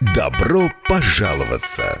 Добро пожаловаться!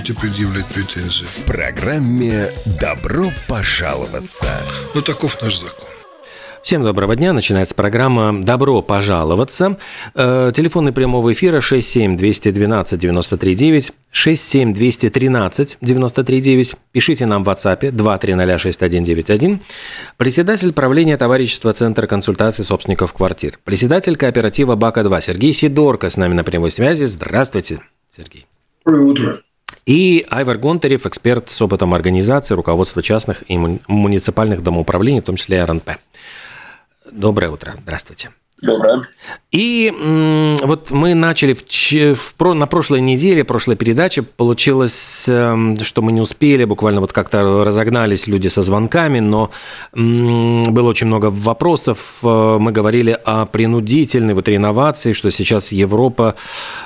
предъявлять претензии? В программе «Добро пожаловаться». Ну, таков наш закон. Всем доброго дня. Начинается программа «Добро пожаловаться». Э, телефоны прямого эфира 67-212-93-9, 67-213-93-9. Пишите нам в WhatsApp 2306191. Председатель правления товарищества Центр консультации собственников квартир. Председатель кооператива «Бака-2» Сергей Сидорко с нами на прямой связи. Здравствуйте, Сергей. Доброе утро. И Айвар Гонтарев, эксперт с опытом организации, руководства частных и муни- муниципальных домоуправлений, в том числе РНП. Доброе утро. Здравствуйте. Доброе. И вот мы начали в, в про- на прошлой неделе, прошлой передаче, получилось, эм, что мы не успели, буквально вот как-то разогнались люди со звонками, но было очень много вопросов. Э, Мы говорили о принудительной вот реновации, что сейчас Европа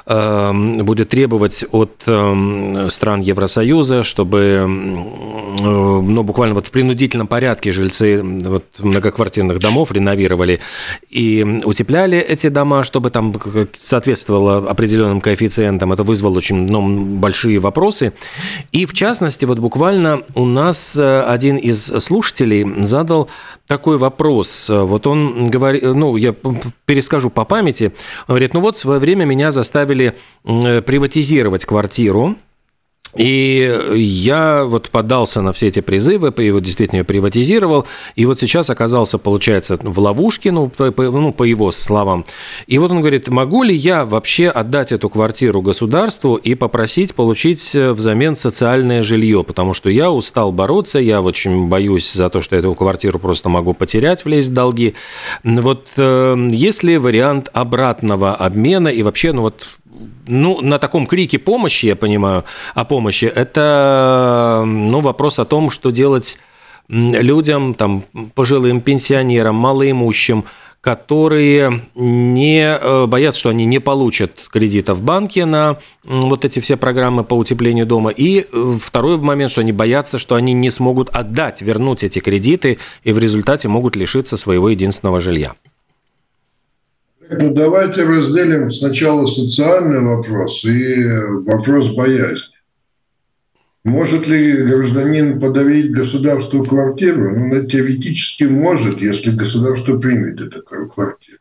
эм, будет требовать от эм, стран Евросоюза, чтобы э, ну, буквально вот в принудительном порядке жильцы вот, многоквартирных домов реновировали и утепляли эти дома, чтобы там соответствовало определенным коэффициентам. Это вызвало очень ну, большие вопросы. И в частности, вот буквально у нас э, один из слушателей задал такой вопрос. Вот он говорит, ну, я перескажу по памяти. Он говорит, ну вот в свое время меня заставили м, приватизировать квартиру. И я вот поддался на все эти призывы, и вот действительно её приватизировал, и вот сейчас оказался, получается, в ловушке, ну по, по- ну, по его словам. И вот он говорит, могу ли я вообще отдать эту квартиру государству и попросить получить э, взамен социальное жилье, потому что я устал бороться, я очень боюсь за то, что эту квартиру просто могу потерять, влезть в долги. Вот э, есть ли вариант обратного обмена и вообще, ну вот ну, на таком крике помощи, я понимаю, о помощи, это ну, вопрос о том, что делать людям, там, пожилым пенсионерам, малоимущим, которые не э, боятся, что они не получат кредита в банке на вот эти все программы по утеплению дома. И э, второй момент, что они боятся, что они не смогут отдать, вернуть эти кредиты, и в результате могут лишиться своего единственного жилья. Ну, давайте разделим сначала социальный вопрос и вопрос боязни. Может ли гражданин подарить государству квартиру? Ну, теоретически может, если государство примет эту квартиру.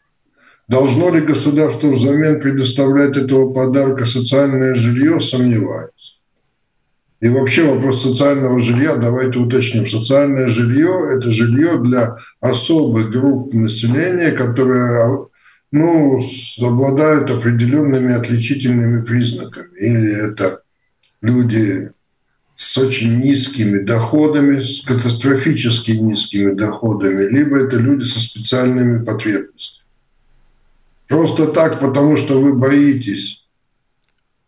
Должно ли государство взамен предоставлять этого подарка социальное жилье, сомневаюсь. И вообще вопрос социального жилья, давайте уточним. Социальное жилье – это жилье для особых групп населения, которые ну, обладают определенными отличительными признаками. Или это люди с очень низкими доходами, с катастрофически низкими доходами, либо это люди со специальными потребностями. Просто так, потому что вы боитесь,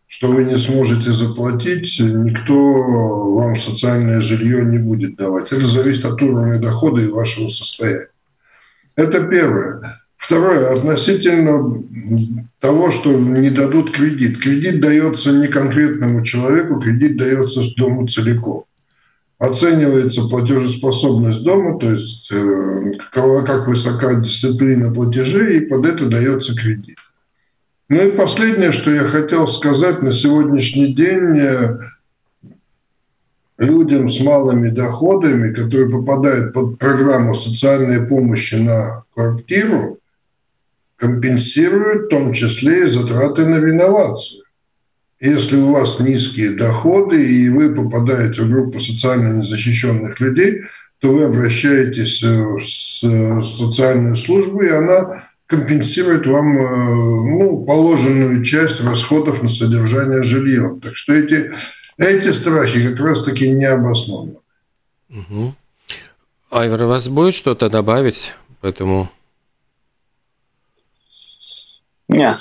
что вы не сможете заплатить, никто вам социальное жилье не будет давать. Это зависит от уровня дохода и вашего состояния. Это первое. Второе, относительно того, что не дадут кредит. Кредит дается не конкретному человеку, кредит дается дому целиком. Оценивается платежеспособность дома, то есть э, как высока дисциплина платежей, и под это дается кредит. Ну и последнее, что я хотел сказать, на сегодняшний день э, людям с малыми доходами, которые попадают под программу социальной помощи на квартиру, компенсируют в том числе и затраты на реновацию. Если у вас низкие доходы и вы попадаете в группу социально незащищенных людей, то вы обращаетесь э, в социальную службу, и она компенсирует вам э, ну, положенную часть расходов на содержание жилья. Так что эти, эти страхи как раз-таки не обоснованы. Угу. Айвар, у вас будет что-то добавить по этому? Нет.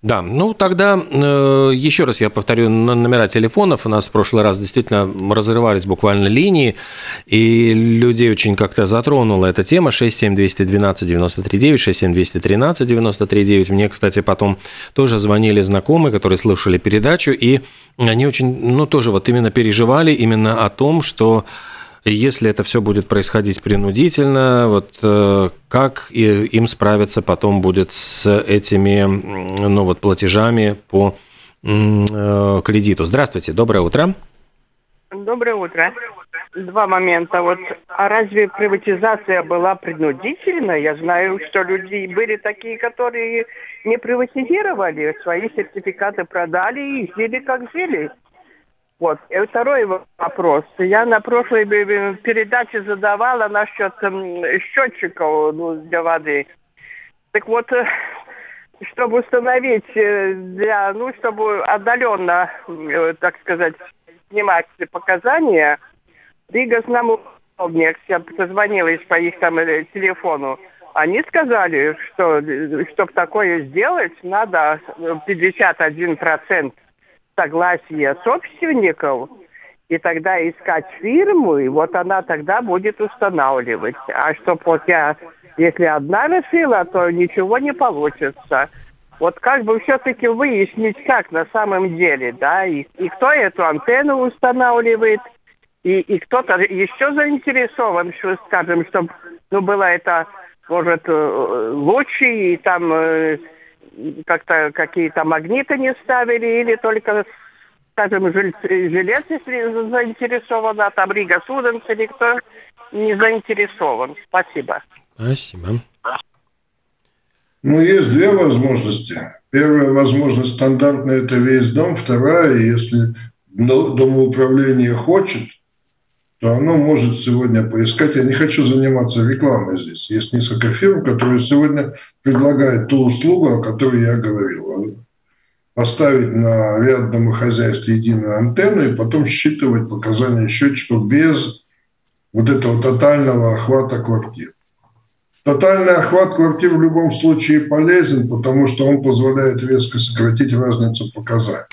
Да, ну тогда э, еще раз я повторю номера телефонов. У нас в прошлый раз действительно разрывались буквально линии, и людей очень как-то затронула эта тема. 67212 93 9, 67213 93 9. Мне, кстати, потом тоже звонили знакомые, которые слушали передачу, и они очень, ну тоже вот именно переживали именно о том, что если это все будет происходить принудительно, вот э, как им справиться потом будет с этими ну, вот, платежами по э, кредиту? Здравствуйте, доброе утро. Доброе утро. Два момента. Вот, а разве приватизация была принудительной? Я знаю, что люди были такие, которые не приватизировали, свои сертификаты продали и жили как жили. Вот. И второй вопрос. Я на прошлой передаче задавала насчет счетчиков ну, для воды. Так вот, э, чтобы установить э, для, ну, чтобы отдаленно, э, так сказать, снимать показания, Рига нам я позвонила по их там телефону, они сказали, что чтобы такое сделать, надо 51% согласие собственников, и тогда искать фирму, и вот она тогда будет устанавливать. А что вот я, если одна решила, то ничего не получится. Вот как бы все-таки выяснить, как на самом деле, да, и, и кто эту антенну устанавливает, и, и кто-то еще заинтересован, что, скажем, чтобы, ну, было это, может, э, лучше, и там э, как-то какие-то магниты не ставили, или только, скажем, жилец, если заинтересован, а там Рига Суденс или кто не заинтересован. Спасибо. Спасибо. Ну, есть две возможности. Первая возможность стандартная – это весь дом. Вторая, если домоуправление хочет, то оно может сегодня поискать. Я не хочу заниматься рекламой здесь. Есть несколько фирм, которые сегодня предлагают ту услугу, о которой я говорил. Поставить на ряд домохозяйств единую антенну и потом считывать показания счетчиков без вот этого тотального охвата квартир. Тотальный охват квартир в любом случае полезен, потому что он позволяет резко сократить разницу показаний.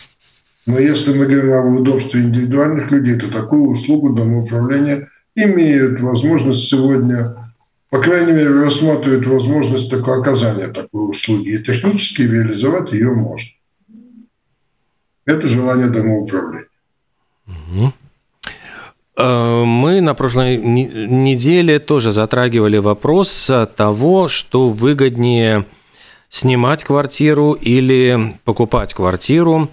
Но если мы говорим об удобстве индивидуальных людей, то такую услугу домоуправления имеют возможность сегодня, по крайней мере, рассматривают возможность такого оказания такой услуги. И технически реализовать ее можно. Это желание домоуправления. Э, мы на прошлой неделе тоже затрагивали вопрос того, что выгоднее снимать квартиру или покупать квартиру.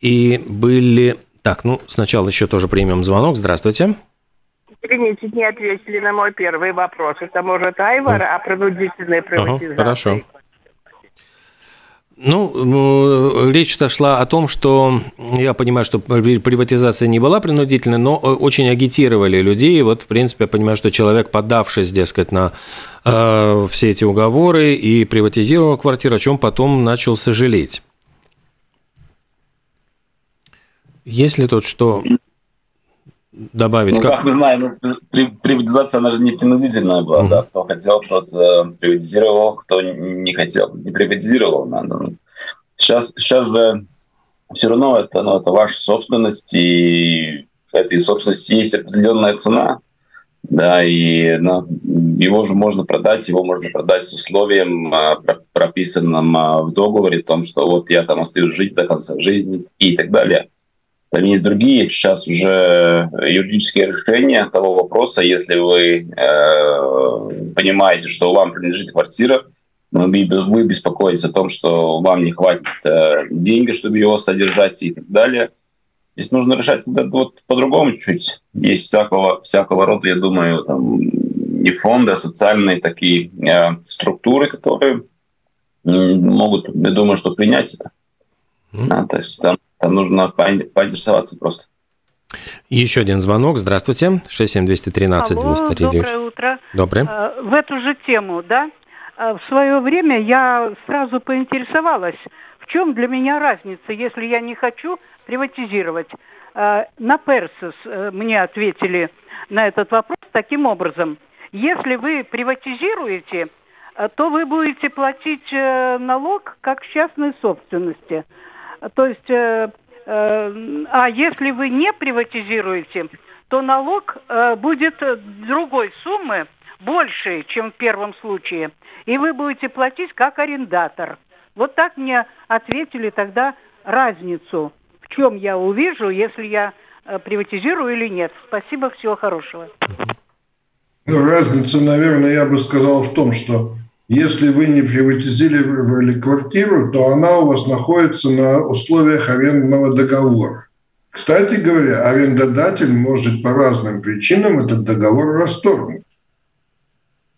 И были... Так, ну, сначала еще тоже примем звонок. Здравствуйте. Извините, не ответили на мой первый вопрос. Это может Айвар о принудительной приватизации. Ага, хорошо. Ну, речь-то шла о том, что я понимаю, что приватизация не была принудительной, но очень агитировали людей. Вот, в принципе, я понимаю, что человек, поддавшись, дескать, на э, все эти уговоры и приватизировал квартиру, о чем потом начал сожалеть. Есть ли тут что добавить? Ну, как, как мы знаем, приватизация, она же не принудительная была, mm-hmm. да, кто хотел, тот э, приватизировал, кто не хотел, не приватизировал. Надо. Сейчас, сейчас же все равно это, ну, это ваша собственность, и этой собственности есть определенная цена, да, и ну, его же можно продать, его можно продать с условием, э, прописанным э, в договоре, о том, что вот я там остаюсь жить до конца жизни и так далее. Там есть другие сейчас уже юридические решения того вопроса, если вы э, понимаете, что вам принадлежит квартира, вы беспокоитесь о том, что вам не хватит э, денег, чтобы его содержать и так далее. Здесь нужно решать это вот по-другому чуть. Есть всякого, всякого рода, я думаю, там, и фонды, а социальные такие э, структуры, которые могут, я думаю, что принять это. Mm-hmm. Да, то есть там Там нужно поинтересоваться просто. Еще один звонок. Здравствуйте. 67213 Алло, доброе утро. Доброе. Э, в эту же тему, да? Э, в свое время я сразу поинтересовалась, в чем для меня разница, если я не хочу приватизировать. Э, на Персис мне ответили на этот вопрос таким образом. Если вы приватизируете, то вы будете платить налог как частной собственности. То есть Э, а если вы не приватизируете, то налог э, будет другой суммы, больше, чем в первом случае. И вы будете платить как арендатор. Вот так мне ответили тогда разницу, в чем я увижу, если я э, приватизирую или нет. Спасибо, всего хорошего. Ну, разница, наверное, я бы сказал в том, что если вы не приватизировали квартиру, то она у вас находится на условиях арендного договора. Кстати говоря, арендодатель может по разным причинам этот договор расторгнуть.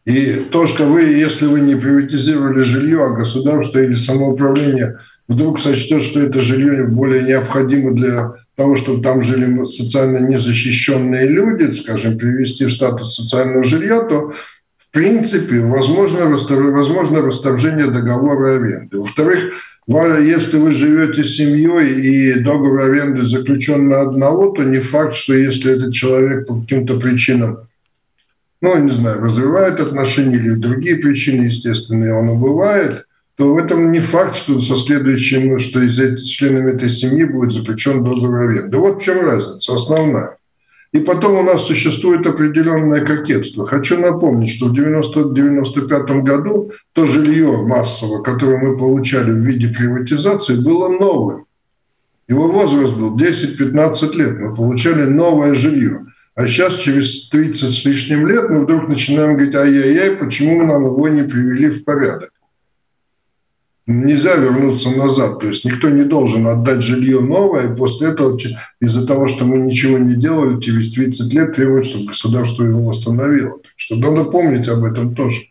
И то, что вы, если вы не приватизировали жилье, а государство или самоуправление вдруг сочтет, что это жилье более необходимо для того, чтобы там жили социально незащищенные люди, скажем, привести в статус социального жилья, то принципе, возможно, возможно расторжение договора аренды. Во-вторых, если вы живете с семьей и договор аренды заключен на одного, то не факт, что если этот человек по каким-то причинам, ну, не знаю, разрывает отношения или другие причины, естественные, он бывает, то в этом не факт, что со следующим, что из этих членами этой семьи будет заключен договор аренды. Вот в чем разница основная. И потом у нас существует определенное кокетство. Хочу напомнить, что в 1995 году то жилье массово, которое мы получали в виде приватизации, было новым. Его возраст был 10-15 лет. Мы получали новое жилье. А сейчас, через 30 с лишним лет, мы вдруг начинаем говорить, ай-яй-яй, почему нам его не привели в порядок нельзя вернуться назад. То есть никто не должен отдать жилье новое, после этого из-за того, что мы ничего не делали, через 30 лет требовать, чтобы государство его восстановило. Так что надо помнить об этом тоже.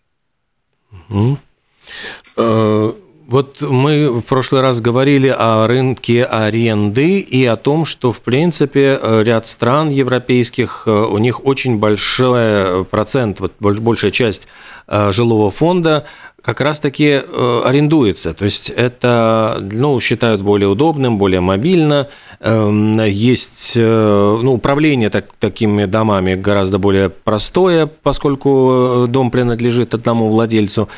Э, вот мы в прошлый раз говорили о рынке аренды и о том, что, в принципе, ряд стран европейских, э, у них очень большой процент, вот большая часть э, жилого фонда как раз-таки э, арендуется. То есть это ну, считают более удобным, более мобильно. Эм, есть э, ну, управление так, такими домами гораздо более простое, поскольку дом принадлежит одному владельцу.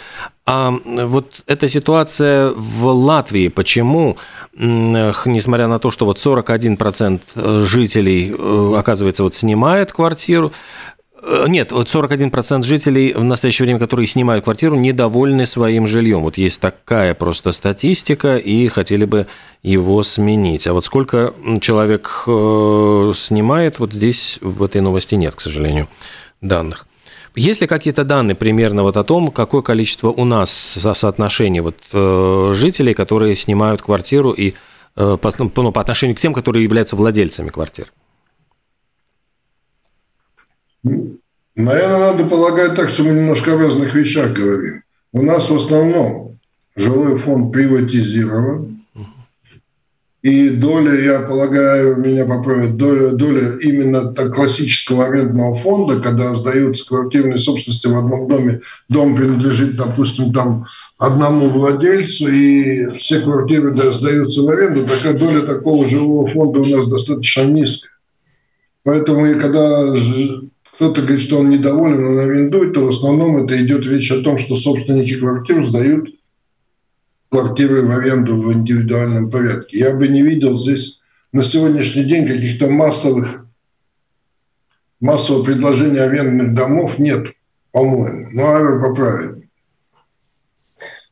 А вот эта ситуация в Латвии, почему, несмотря на то, что вот 41% жителей, э, оказывается, вот снимает квартиру, Э, нет, вот 41% жителей в настоящее время, которые снимают квартиру, недовольны своим жильем. Вот есть такая просто статистика, и хотели бы его сменить. А вот сколько человек э, снимает, вот здесь в этой новости нет, к сожалению, данных. Есть ли какие-то данные примерно вот о том, какое количество у нас соотношение вот, э, жителей, которые снимают квартиру и по, ну, по отношению к тем, которые являются владельцами квартир? Наверное, надо полагать так, что мы немножко о разных вещах говорим. У нас в основном жилой фонд приватизирован, и доля, я полагаю, меня поправят, доля, доля именно так, классического арендного фонда, когда сдаются квартирные собственности в одном доме, дом принадлежит, допустим, там одному владельцу, и все квартиры да, сдаются в аренду, такая доля такого жилого фонда у нас достаточно низкая. Поэтому и когда кто-то говорит, что он недоволен, он арендует, то в основном это идет речь о том, что собственники квартир сдают квартиры в аренду в индивидуальном порядке. Я бы не видел здесь на сегодняшний день каких-то массовых массового предложения арендных домов нет, по-моему. Ну, а поправит.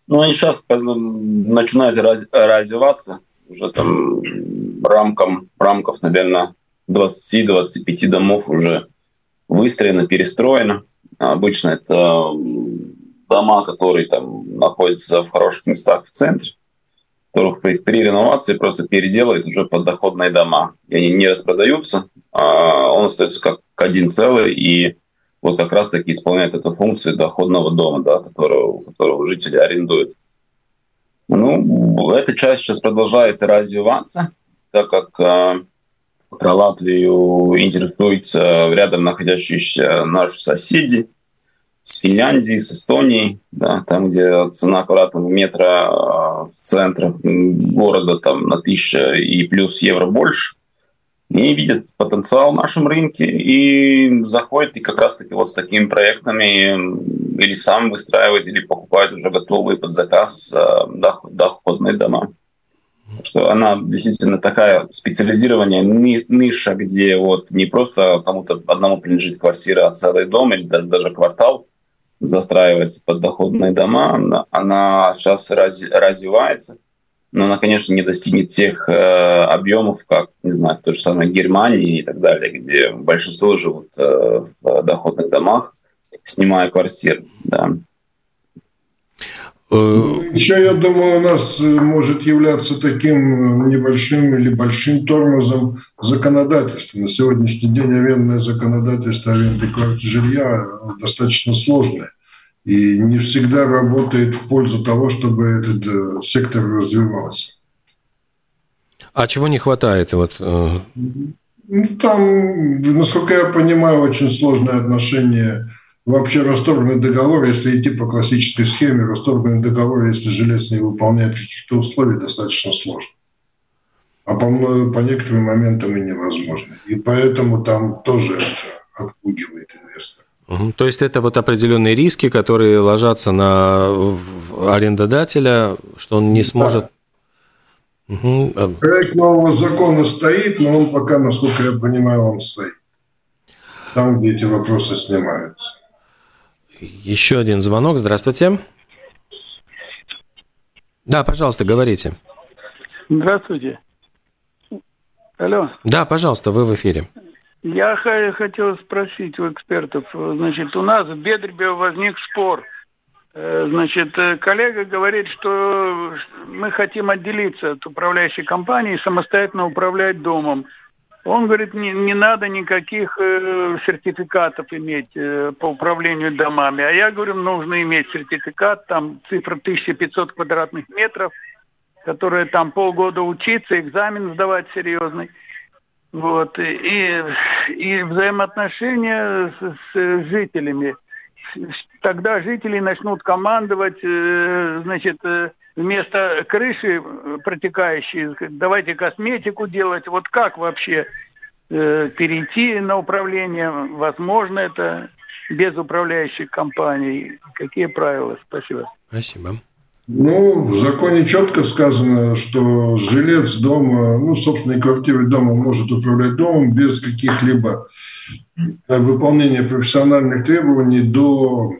Ну, они сейчас начинают раз, развиваться уже там рамком, рамков, наверное, 20-25 домов уже выстроено, перестроено. Обычно это дома, которые там находятся в хороших местах в центре, которых при, при реновации просто переделывают уже под доходные дома. И они не распродаются, а он остается как один целый, и вот как раз-таки исполняет эту функцию доходного дома, да, которого, которого жители арендуют. Ну, эта часть сейчас продолжает развиваться. так как э, про Латвию интересуются рядом находящиеся наши соседи с Финляндией, с Эстонией, да, там, где цена квадратного метра в центре города там на тысяча и плюс евро больше, не видят потенциал в нашем рынке и заходят и как раз-таки вот с такими проектами или сам выстраивать, или покупают уже готовые под заказ э, доходные дома. Что она действительно такая специализированная ниша, где вот не просто кому-то одному принадлежит квартира, а целый дом или даже, квартал застраивается под доходные дома, она, она сейчас раз, развивается но она, конечно, не достигнет тех э, объемов, как, не знаю, в той же самой Германии и так далее, где большинство живут э, в доходных домах, снимая квартиры. Да. Ну, Еще, я думаю, у нас э, может являться таким небольшим или большим тормозом законодательства. На сегодняшний день арендное законодательство аренды жилья достаточно сложное и не всегда работает в пользу того, чтобы этот э, сектор развивался. А чего не хватает? Вот, э... Ну, там, насколько я понимаю, очень сложное отношение. Вообще расторгнуть договор, если идти по классической схеме, расторгнуть договор, если жилец не выполняет каких-то условий, достаточно сложно. А по, по некоторым моментам и невозможно. И поэтому там тоже это отпугивает инвестора. Угу. То есть это вот определенные риски, которые ложатся на арендодателя, что он не сможет. Да. Угу. Проект нового закона стоит, но он пока, насколько я понимаю, он стоит. Там, где эти вопросы снимаются. Еще один звонок. Здравствуйте. Да, пожалуйста, говорите. Здравствуйте. Алло. Да, пожалуйста, вы в эфире. Я хотел спросить у экспертов. Значит, у нас в Бедребе возник спор. Э, значит, э, коллега говорит, что мы хотим отделиться от управляющей компании и самостоятельно управлять домом. Он говорит, не, не надо никаких э, сертификатов иметь э, по управлению домами. А я говорю, нужно иметь сертификат, там цифра 1500 квадратных метров, которые там полгода учиться, экзамен сдавать серьезный. Вот. И, и взаимоотношения с, с жителями. Тогда жители начнут командовать, э, значит, э, вместо крыши протекающей, давайте косметику делать. Вот как вообще э, перейти на управление? Возможно это без управляющей компании? Какие правила? Спасибо. Спасибо. Ну, в законе четко сказано, что жилец дома, ну, собственной квартиры дома может управлять домом без каких-либо э, выполнения профессиональных требований до,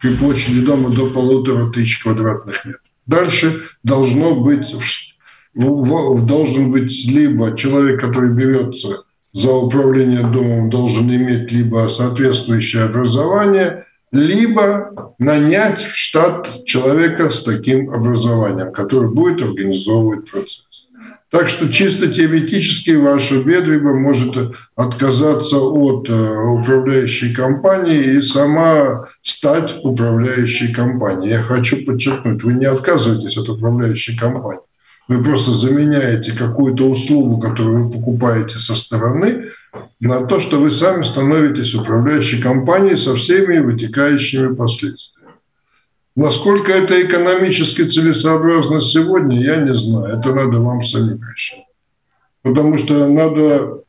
при площади дома до полутора тысяч квадратных метров. Дальше должно быть, ну, должен быть либо человек, который берется за управление домом, должен иметь либо соответствующее образование – либо нанять в штат человека с таким образованием, который будет организовывать процесс. Так что чисто теоретически ваша бедриба может отказаться от э, управляющей компании и сама стать управляющей компанией. Я хочу подчеркнуть, вы не отказываетесь от управляющей компании. Вы просто заменяете какую-то услугу, которую вы покупаете со стороны, на то, что вы сами становитесь управляющей компанией со всеми вытекающими последствиями. Насколько это экономически целесообразно сегодня, я не знаю. Это надо вам самим решить. Потому что надо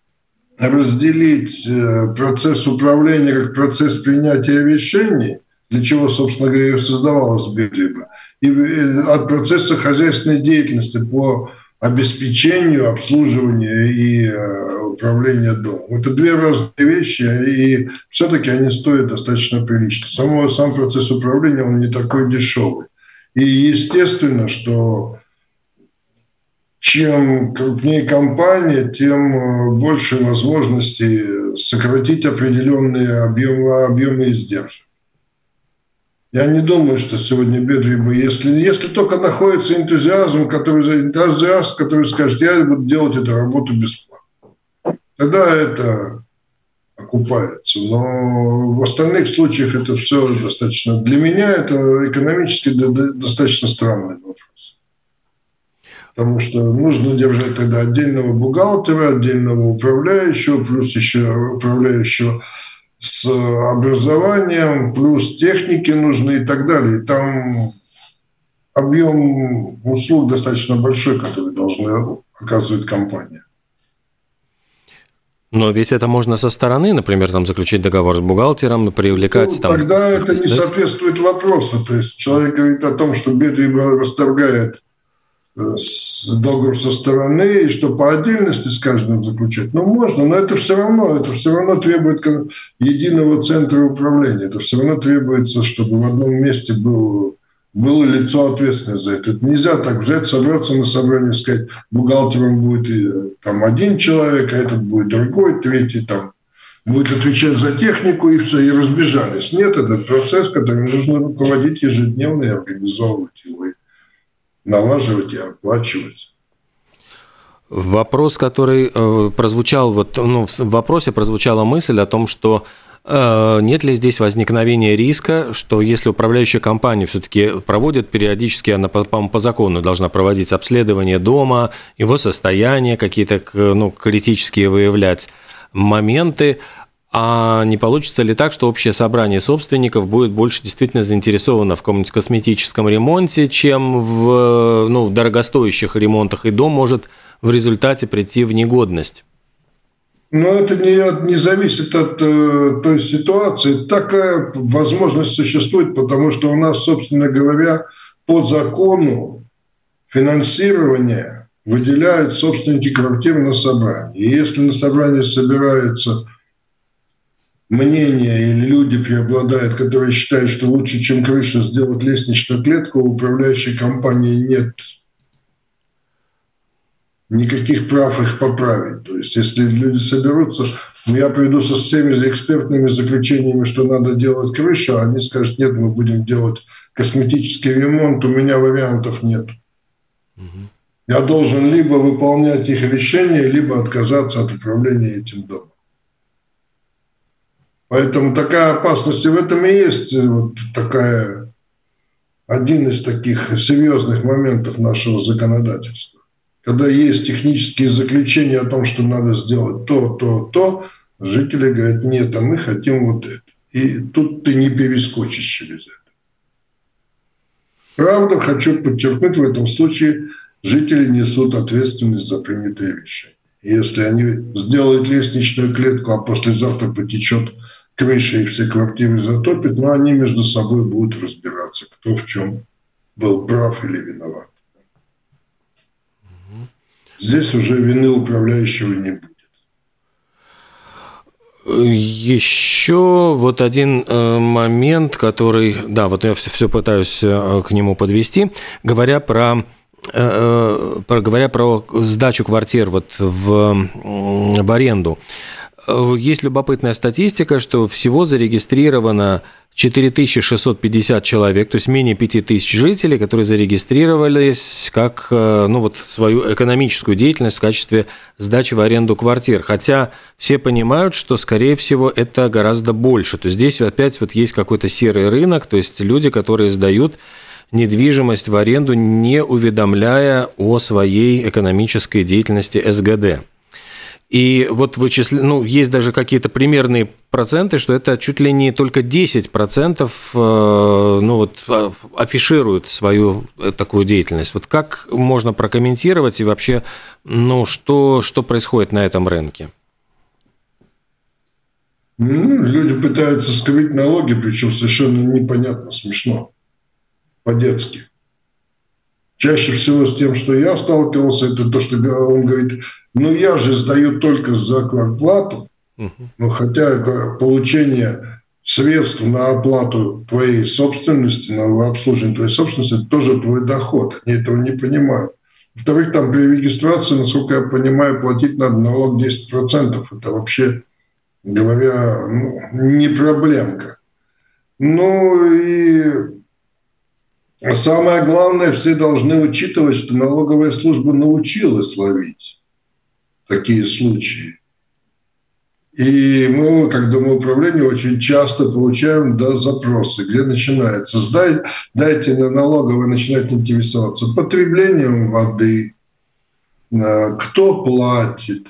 разделить э, процесс управления как процесс принятия решений, для чего, собственно говоря, и создавалась Библиба, и э, от процесса хозяйственной деятельности по обеспечению, обслуживанию и э, управлению домом. Это две разные вещи, и все-таки они стоят достаточно прилично. Само, сам процесс управления, он не такой дешевый. И естественно, что чем крупнее компания, тем э, больше возможностей сократить определенные объемы, объемы издержек. Я не думаю, что сегодня Бедриба, если, если только находится энтузиазм, который, энтузиаст, который скажет, я буду делать эту работу бесплатно. Тогда это окупается. Но в остальных случаях это все достаточно... Для меня это экономически достаточно странный вопрос. Потому что нужно держать тогда отдельного бухгалтера, отдельного управляющего, плюс еще управляющего с образованием, плюс техники нужны и так далее. И там объем услуг достаточно большой, который должны оказывать компания. Но ведь это можно со стороны, например, там заключить договор с бухгалтером, привлекать ну, там... Тогда это не соответствует вопросу. То есть человек говорит о том, что Бедрибо расторгает э, договор со стороны, и что по отдельности с каждым заключать. Ну, можно, но это все равно, это все равно требует единого центра управления. Это все равно требуется, чтобы в одном месте был было лицо ответственное за это. Это нельзя так взять, собраться на собрание и сказать, бухгалтером будет э, там один человек, а этот будет другой, третий там будет отвечать за технику и все, и разбежались. Нет, это процесс, который нужно руководить ежедневно и организовывать его, налаживать и оплачивать. Вопрос, который э, прозвучал, вот, ну, в вопросе прозвучала мысль о том, что Э, нет ли здесь возникновения риска, что если управляющая компания все-таки проводит периодически, она по, по закону должна проводить обследование дома, его состояние, какие-то ну, критические выявлять моменты, а не получится ли так, что общее собрание собственников будет больше действительно заинтересовано в каком-нибудь косметическом ремонте, чем в, ну, в дорогостоящих ремонтах, и дом может в результате прийти в негодность? Но это не, не зависит от э, той ситуации. Такая возможность существует, потому что у нас, собственно говоря, по закону финансирование выделяют собственники квартиры на собрание. И если на собрании собираются мнения или люди преобладают, которые считают, что лучше, чем крыша, сделать лестничную клетку, у управляющей компании нет никаких прав их поправить. То есть если люди соберутся, я приду со всеми экспертными заключениями, что надо делать крышу, а они скажут, нет, мы будем делать косметический ремонт, у меня вариантов нет. Я должен либо выполнять их решения, либо отказаться от управления этим домом. Поэтому такая опасность и в этом и есть вот такая один из таких серьезных моментов нашего законодательства когда есть технические заключения о том, что надо сделать то, то, то, жители говорят, нет, а мы хотим вот это. И тут ты не перескочишь через это. Правда, хочу подчеркнуть, в этом случае жители несут ответственность за принятые решения. Если они сделают лестничную клетку, а послезавтра потечет крыша и все квартиры затопит, но они между собой будут разбираться, кто в чем был прав или виноват. Здесь уже вины управляющего не будет. Еще вот один э, момент, который, да, вот я все, все пытаюсь э, к нему подвести, говоря про э, про, говоря про сдачу квартир вот в, в аренду. Есть любопытная статистика, что всего зарегистрировано 4650 человек, то есть менее 5000 жителей, которые зарегистрировались как э, ну, вот, свою экономическую деятельность в качестве сдачи в аренду квартир. Хотя все понимают, что, скорее всего, это гораздо больше. То есть здесь опять вот есть какой-то серый рынок, то есть люди, которые сдают недвижимость в аренду, не уведомляя о своей экономической деятельности СГД. И вот вычисле... ну, есть даже какие-то примерные проценты, что это чуть ли не только 10% э, ну, вот, а, афишируют свою э, такую деятельность. Вот как можно прокомментировать и вообще, ну, что, что происходит на этом рынке? Ну, люди пытаются скрыть налоги, причем совершенно непонятно, смешно, по-детски. Чаще всего с тем, что я сталкивался, это то, что он говорит, ну я же сдаю только за квартплату, ну хотя получение средств на оплату твоей собственности, на обслуживание твоей собственности, это тоже твой доход. Они этого не понимают. Во-вторых, там при регистрации, насколько я понимаю, платить надо налог 10%. Это вообще, говоря, ну, не проблемка. Ну и а самое главное, все должны учитывать, что налоговая служба научилась ловить такие случаи. И мы, как домоуправление, очень часто получаем да, запросы, где начинается. Сдай, дайте на налоговое начинать интересоваться потреблением воды, кто платит,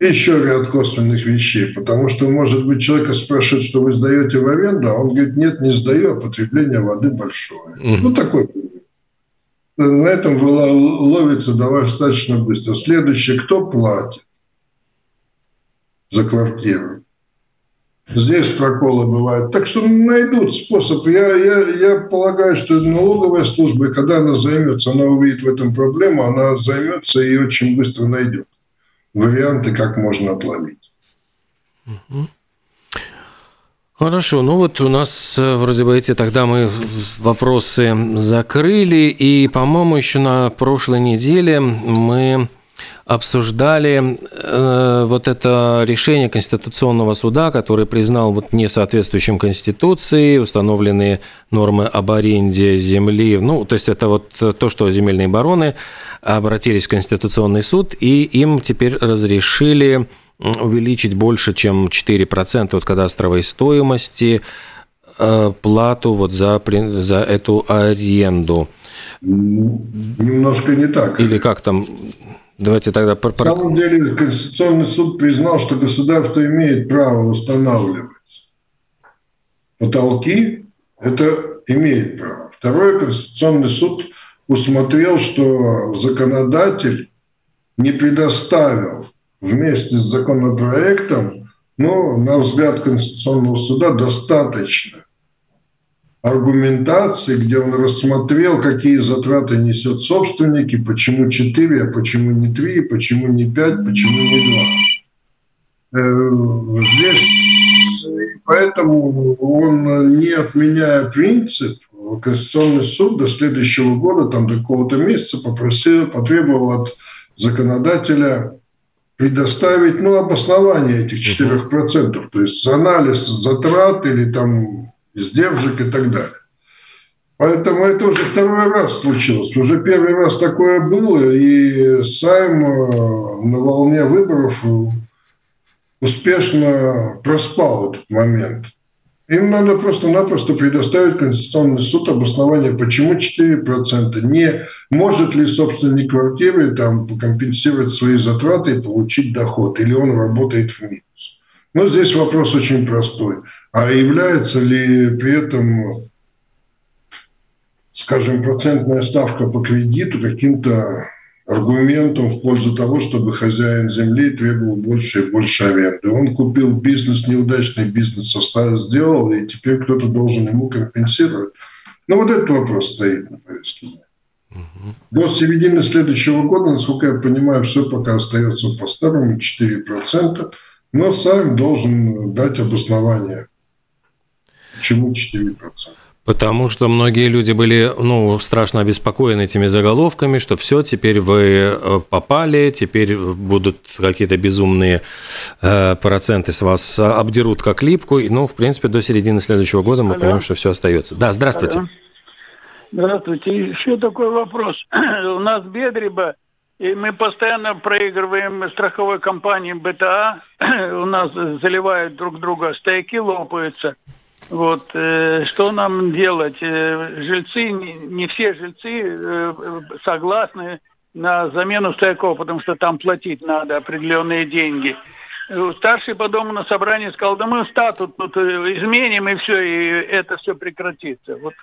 еще ряд косвенных вещей, потому что, может быть, человека спрашивают, что вы сдаете в аренду, а он говорит, нет, не сдаю, а потребление воды большое. Mm-hmm. Ну, такой. На этом ловится достаточно быстро. Следующее, кто платит за квартиру? Здесь проколы бывают. Так что найдут способ. Я, я, я полагаю, что налоговая служба, когда она займется, она увидит в этом проблему, она займется и очень быстро найдет варианты, как можно отловить. Хорошо, ну вот у нас э, вроде бы эти тогда мы вопросы закрыли, и, по-моему, еще на прошлой неделе мы обсуждали э, вот это решение Конституционного суда, который признал вот несоответствующим Конституции установленные нормы об аренде земли. Ну, то есть это вот то, что земельные бароны обратились в Конституционный суд, и им теперь разрешили увеличить больше, чем 4% от кадастровой стоимости э, плату вот за, за эту аренду. Немножко не так. Или как там? Давайте тогда... На самом деле Конституционный суд признал, что государство имеет право устанавливать потолки. Это имеет право. Второе, Конституционный суд усмотрел, что законодатель не предоставил вместе с законопроектом, ну, на взгляд Конституционного суда, достаточно аргументации, где он рассмотрел, какие затраты несет собственники, почему 4, а почему не 3, почему не 5, почему не 2. Э, здесь поэтому он, не отменяя принцип, Конституционный суд до следующего года, там до какого-то месяца попросил, потребовал от законодателя предоставить ну, обоснование этих 4%, то есть анализ затрат или там издержек и так далее. Поэтому это уже второй раз случилось. Уже первый раз такое было, и Сайм э, на волне выборов успешно проспал этот момент. Им надо просто-напросто предоставить Конституционный суд обоснование, почему 4%. Не может ли собственник квартиры там, компенсировать свои затраты и получить доход, или он работает в минус. Но здесь вопрос очень простой. А является ли при этом, скажем, процентная ставка по кредиту каким-то аргументом в пользу того, чтобы хозяин земли требовал больше и больше аренды. Он купил бизнес, неудачный бизнес составил, сделал, и теперь кто-то должен ему компенсировать. Но вот этот вопрос стоит на повестке дня. До середины следующего года, насколько я понимаю, все пока остается по-старому, 4%, но сам должен дать обоснование, почему 4%. Потому что многие люди были ну, страшно обеспокоены этими заголовками, что все, теперь вы э, попали, теперь будут какие-то безумные э, проценты с вас обдерут как липку. И, ну, в принципе, до середины следующего года мы Алло. понимаем, что все остается. Да, здравствуйте. Алло. Здравствуйте. Еще такой вопрос. У нас Бедриба, и мы постоянно проигрываем страховой компании БТА. У нас заливают друг друга, стояки лопаются. Вот, э, что нам делать? Э, жильцы, не, не все жильцы э, согласны на замену стояков, потому что там платить надо определенные деньги. Э, старший по дому на собрании сказал, да мы статут тут э, изменим и все, и это все прекратится. Вот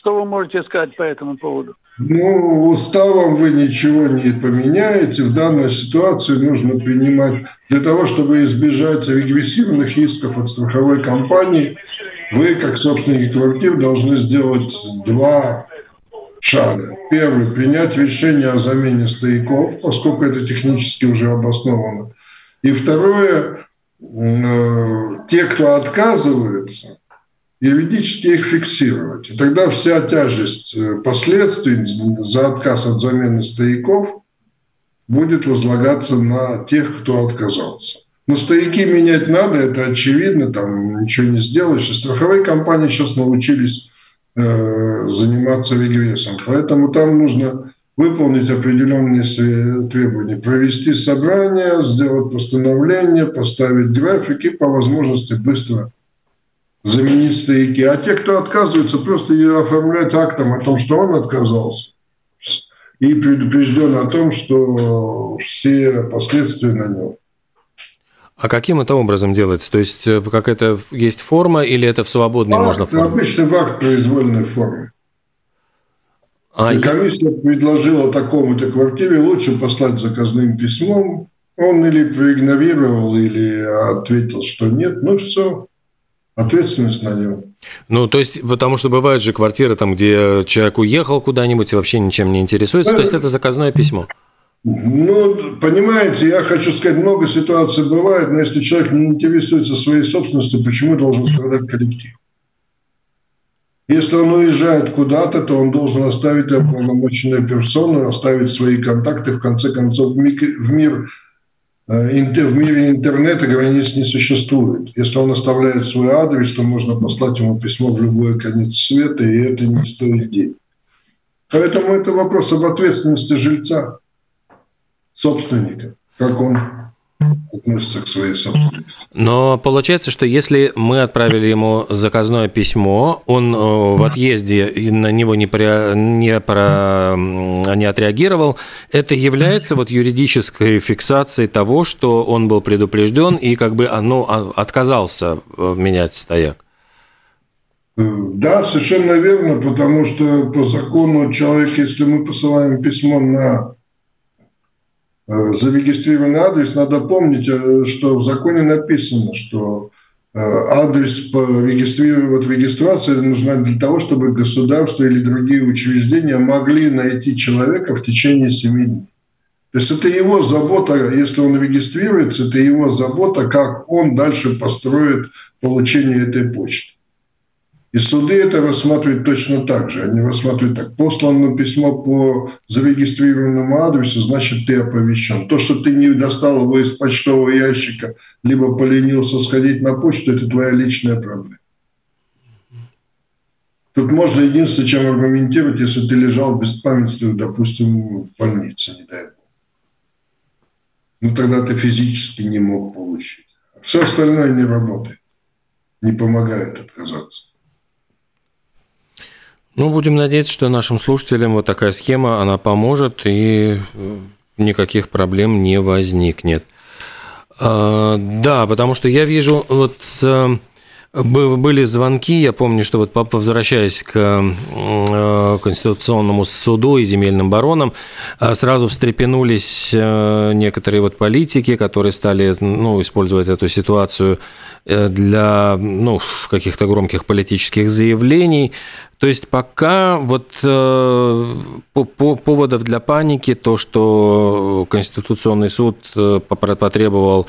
что вы можете сказать по этому поводу? Ну, уставом вы ничего не поменяете. В данной ситуации нужно принимать для того, чтобы избежать регрессивных исков от страховой компании, вы, как собственники квартир, должны сделать два шага. Первый – принять решение о замене стояков, поскольку это технически уже обосновано. И второе э, – те, кто отказывается, юридически их фиксировать. И тогда вся тяжесть э, последствий за отказ от замены стояков будет возлагаться на тех, кто отказался. Но стояки менять надо, это очевидно, там ничего не сделаешь. И страховые компании сейчас научились э, заниматься регрессом. Поэтому там нужно выполнить определенные требования, провести собрание, сделать постановление, поставить график и по возможности быстро заменить стояки. А те, кто отказывается, просто оформлять актом о том, что он отказался. и предупрежден о том, что все последствия на нем. А каким это образом делается? То есть, э, как это есть форма или это в свободной акт, можно форме? Обычно в акт произвольной форме. А и комиссия предложила такому-то квартире лучше послать заказным письмом. Он или проигнорировал, или ответил, что нет. Ну, все. Ответственность на нем. Ну, то есть, потому что бывают же квартиры, там, где человек уехал куда-нибудь и вообще ничем не интересуется. То есть, это заказное письмо. Ну, понимаете, я хочу сказать, много ситуаций бывает, но если человек не интересуется своей собственностью, почему должен страдать коллектив? Если он уезжает куда-то, то он должен оставить ополномоченную персону, оставить свои контакты. В конце концов, в мир в мире интернета границ не существует. Если он оставляет свой адрес, то можно послать ему письмо в любой конец света, и это не стоит денег. Поэтому это вопрос об ответственности жильца собственника, как он относится к своей собственности. Но получается, что если мы отправили ему заказное письмо, он э, в отъезде на него не, при, не, про, не отреагировал, это является вот юридической фиксацией того, что он был предупрежден и как бы ну, отказался э, менять стояк. Э, да, совершенно верно, потому что по закону человек, если мы посылаем письмо на зарегистрированный адрес, надо помнить, э, что в законе написано, что э, адрес по регистрировать регистрации нужна для того, чтобы государство или другие учреждения могли найти человека в течение 7 дней. То есть это его забота, если он регистрируется, это его забота, как он дальше построит получение этой почты. И суды это рассматривают точно так же. Они рассматривают так. Послано письмо по зарегистрированному адресу, значит, ты оповещен. То, что ты не достал его из почтового ящика, либо поленился сходить на почту, это твоя личная проблема. Тут можно единственное, чем аргументировать, если ты лежал без памяти, допустим, в больнице, не дай бог. Ну, тогда ты физически не мог получить. Все остальное не работает, не помогает отказаться. Ну, будем надеяться, что нашим слушателям вот такая схема, она поможет и э, никаких проблем не возникнет. А, да, потому что я вижу вот э, были звонки, я помню, что вот возвращаясь к э, Конституционному суду и земельным баронам, сразу встрепенулись некоторые вот политики, которые стали ну, использовать эту ситуацию для ну, каких-то громких политических заявлений. То есть пока вот э, по, по поводов для паники, то, что Конституционный суд э, потребовал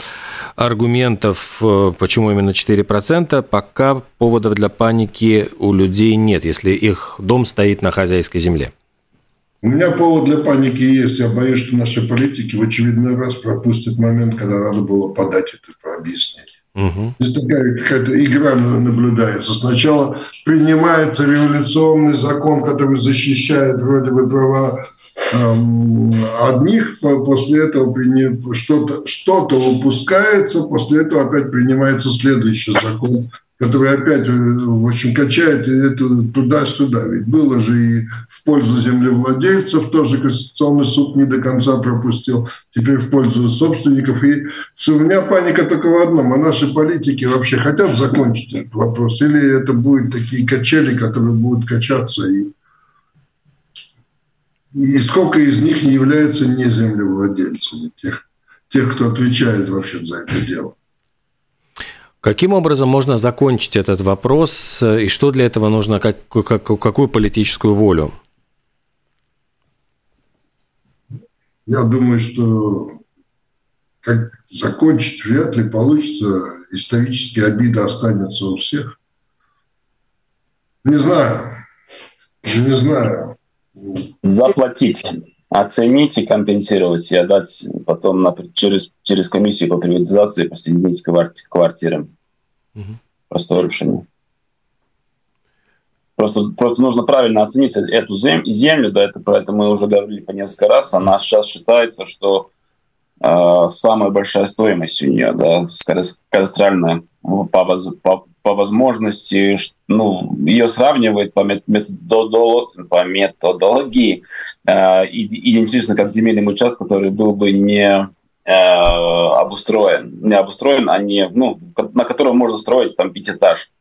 аргументов, э, почему именно 4%, пока поводов для паники у людей нет, если их дом стоит на хозяйской земле. У меня повод для паники есть. Я боюсь, что наши политики в очередной раз пропустят момент, когда надо было подать это объяснение. Угу. Здесь такая какая-то игра наблюдается. Сначала принимается революционный закон, который защищает вроде бы права эм, одних, после этого что-то что выпускается, после этого опять принимается следующий закон, который опять, э, в общем, качает это туда-сюда. Ведь было же и в пользу землевладельцев, тоже Конституционный суд не до конца пропустил, теперь в пользу собственников. И у меня паника только в одном, а наши политики вообще хотят закончить этот вопрос, или это будут такие качели, которые будут качаться и и сколько из них не являются не землевладельцами, тех, тех, кто отвечает вообще за это дело. Каким образом можно закончить этот вопрос и что для этого нужно, как, как, какую политическую волю? Я думаю, что как закончить вряд ли получится. Исторические обиды останутся у всех. Не знаю. Не знаю. Заплатить, оценить и компенсировать, и отдать потом на, через, через комиссию по приватизации присоединить к квартирам. Угу. Простое решение. Просто, просто нужно правильно оценить эту землю, да, это, про это мы уже говорили по несколько раз. Она сейчас считается, что э, самая большая стоимость у нее, да, кадастральная по, по, по возможности ну, ее сравнивать по, методолог, по методологии э, идентично как земельный участок, который был бы не э, обустроен, не обустроен, а не, ну, на котором можно строить там пятиэтаж.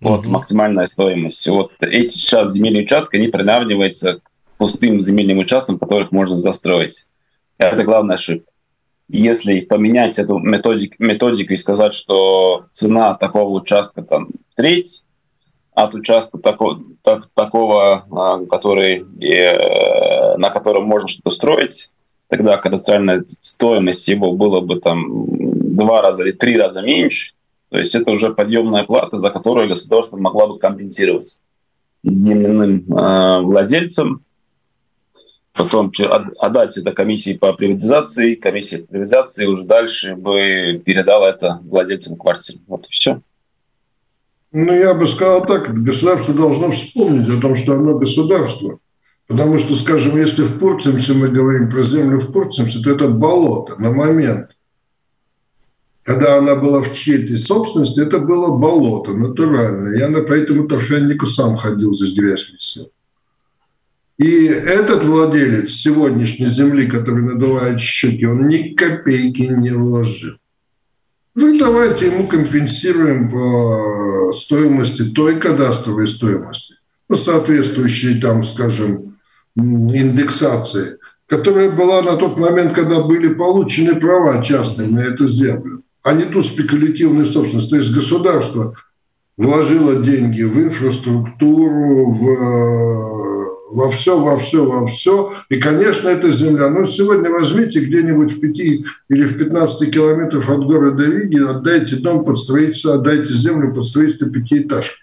Вот mm-hmm. максимальная стоимость. Вот эти сейчас земельные участки, они приравниваются к пустым земельным участкам, которых можно застроить. Это главная ошибка. Если поменять эту методик, методику и сказать, что цена такого участка там треть от участка такого, так, такого а, который, э, на котором можно что-то строить, тогда кадастральная стоимость его была бы там два раза или три раза меньше, то есть это уже подъемная плата, за которую государство могло бы компенсировать земляным э, владельцам потом отдать это комиссии по приватизации, комиссия по приватизации уже дальше бы передала это владельцам квартир. Вот и все. Ну, я бы сказал так, государство должно вспомнить о том, что оно государство. Потому что, скажем, если в Пурцемсе мы говорим про землю в Пурцемсе, то это болото на момент. Когда она была в чьей-то собственности, это было болото натуральное. Я на, по этому торфяннику сам ходил, здесь грязь висел. И этот владелец сегодняшней земли, который надувает щеки, он ни копейки не вложил. Ну, давайте ему компенсируем по стоимости той кадастровой стоимости, ну, соответствующей там, скажем, индексации, которая была на тот момент, когда были получены права частные на эту землю, а не ту спекулятивную собственность. То есть государство вложило деньги в инфраструктуру, в во все, во все, во все. И, конечно, это земля. Но сегодня возьмите где-нибудь в 5 или в 15 километрах от города Риги, отдайте дом под строительство, отдайте землю под строительство пятиэтажки.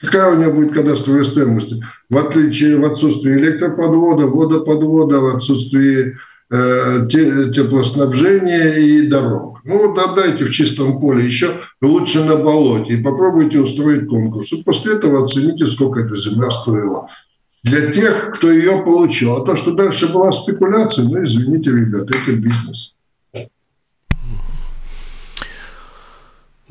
Какая у нее будет кадастровая стоимость? В отличие в отсутствии электроподвода, водоподвода, в отсутствии э, теплоснабжения и дорог. Ну вот отдайте в чистом поле, еще лучше на болоте, и попробуйте устроить конкурс. И после этого оцените, сколько эта земля стоила для тех, кто ее получил. А то, что дальше была спекуляция, ну, извините, ребят, это бизнес.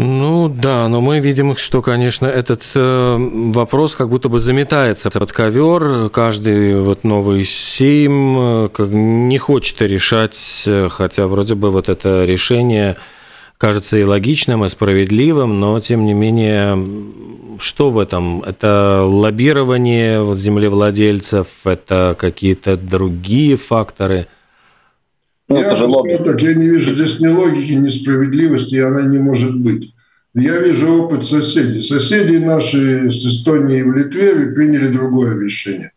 Ну да, но мы видим, что, конечно, этот э, вопрос как будто бы заметается под ковер. Каждый вот новый СИМ э, не хочет решать, э, хотя вроде бы вот это решение кажется и логичным, и справедливым, но тем не менее, что в этом? Это лоббирование вот, землевладельцев, это какие-то другие факторы? Ну, я, же лобби. так, я не вижу здесь ни логики, ни справедливости, и она не может быть. Я вижу опыт соседей. Соседи наши с Эстонией в Литве приняли другое решение.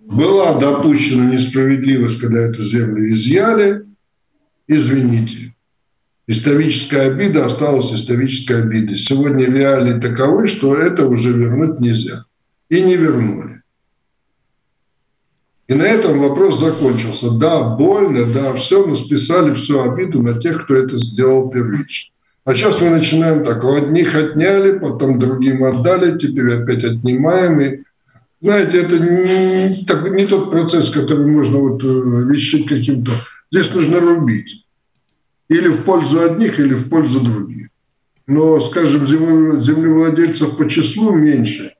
Была допущена несправедливость, когда эту землю изъяли. Извините, историческая обида осталась исторической обидой. Сегодня реалии таковы, что это уже вернуть нельзя. И не вернули. И на этом вопрос закончился. Да, больно, да, все, но списали всю обиду на тех, кто это сделал первично. А сейчас мы начинаем так, у одних отняли, потом другим отдали, теперь опять отнимаем. И, знаете, это не, так, не тот процесс, который можно вот э, решить каким-то... Здесь нужно рубить или в пользу одних, или в пользу других. Но, скажем, землевладельцев по числу меньше,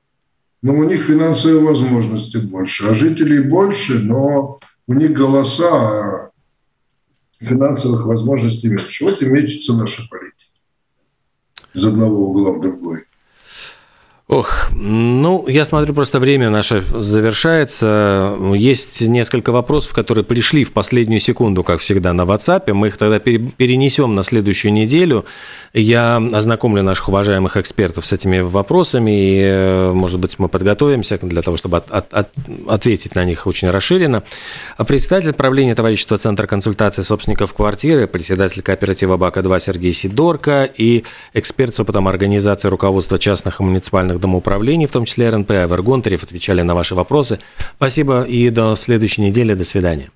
но у них финансовые возможности больше, а жителей больше, но у них голоса, а финансовых возможностей меньше. Вот и мечется наша политика из одного угла в другой. Ох, ну, я смотрю, просто время наше завершается. Есть несколько вопросов, которые пришли в последнюю секунду, как всегда, на WhatsApp. Мы их тогда перенесем на следующую неделю. Я ознакомлю наших уважаемых экспертов с этими вопросами, и, э, может быть, мы подготовимся для того, чтобы от, от, от, ответить на них очень расширенно. Председатель правления товарищества Центра консультации собственников квартиры, председатель кооператива БАКа-2 Сергей Сидорко и эксперт с опытом организации руководства частных и муниципальных региональных домоуправлений, в том числе РНП, Авер Гонтарев, отвечали на ваши вопросы. Спасибо и до следующей недели. До свидания.